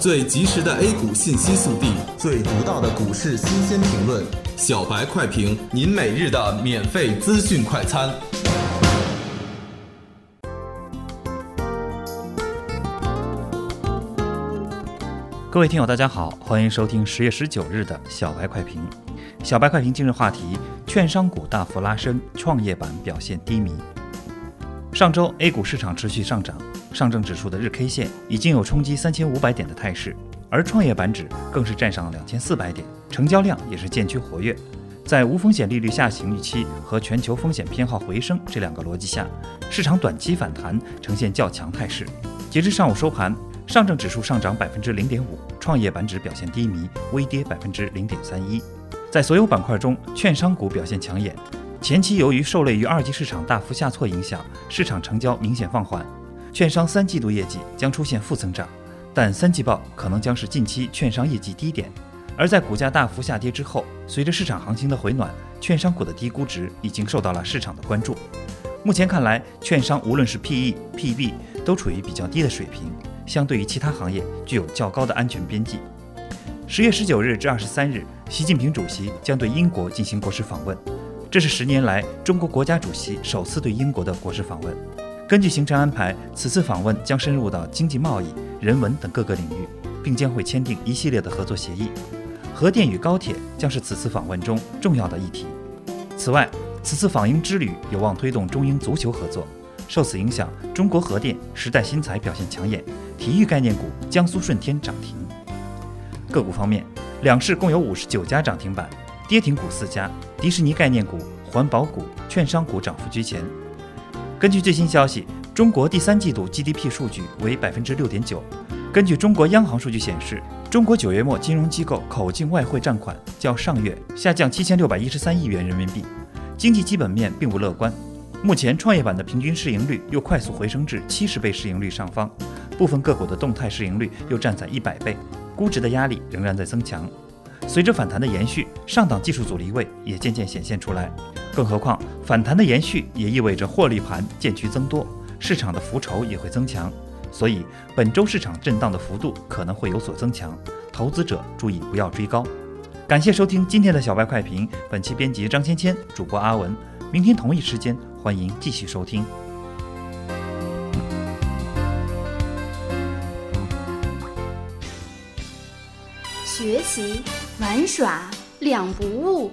最及时的 A 股信息速递，最独到的股市新鲜评论，小白快评，您每日的免费资讯快餐。各位听友，大家好，欢迎收听十月十九日的小白快评。小白快评今日话题：券商股大幅拉升，创业板表现低迷。上周 A 股市场持续上涨。上证指数的日 K 线已经有冲击三千五百点的态势，而创业板指更是站上两千四百点，成交量也是渐趋活跃。在无风险利率下行预期和全球风险偏好回升这两个逻辑下，市场短期反弹呈现较强态势。截至上午收盘，上证指数上涨百分之零点五，创业板指表现低迷，微跌百分之零点三一。在所有板块中，券商股表现抢眼。前期由于受累于二级市场大幅下挫影响，市场成交明显放缓。券商三季度业绩将出现负增长，但三季报可能将是近期券商业绩低点。而在股价大幅下跌之后，随着市场行情的回暖，券商股的低估值已经受到了市场的关注。目前看来，券商无论是 PE、PB 都处于比较低的水平，相对于其他行业具有较高的安全边际。十月十九日至二十三日，习近平主席将对英国进行国事访问，这是十年来中国国家主席首次对英国的国事访问。根据行程安排，此次访问将深入到经济贸易、人文等各个领域，并将会签订一系列的合作协议。核电与高铁将是此次访问中重要的议题。此外，此次访英之旅有望推动中英足球合作。受此影响，中国核电、时代新材表现抢眼，体育概念股江苏舜天涨停。个股方面，两市共有五十九家涨停板，跌停股四家，迪士尼概念股、环保股、券商股涨幅居前。根据最新消息，中国第三季度 GDP 数据为百分之六点九。根据中国央行数据显示，中国九月末金融机构口径外汇占款较上月下降七千六百一十三亿元人民币，经济基本面并不乐观。目前创业板的平均市盈率又快速回升至七十倍市盈率上方，部分个股的动态市盈率又站在一百倍，估值的压力仍然在增强。随着反弹的延续，上档技术阻力位也渐渐显现出来。更何况，反弹的延续也意味着获利盘渐趋增多，市场的浮筹也会增强，所以本周市场震荡的幅度可能会有所增强，投资者注意不要追高。感谢收听今天的小白快评，本期编辑张芊芊，主播阿文。明天同一时间，欢迎继续收听。学习玩耍两不误。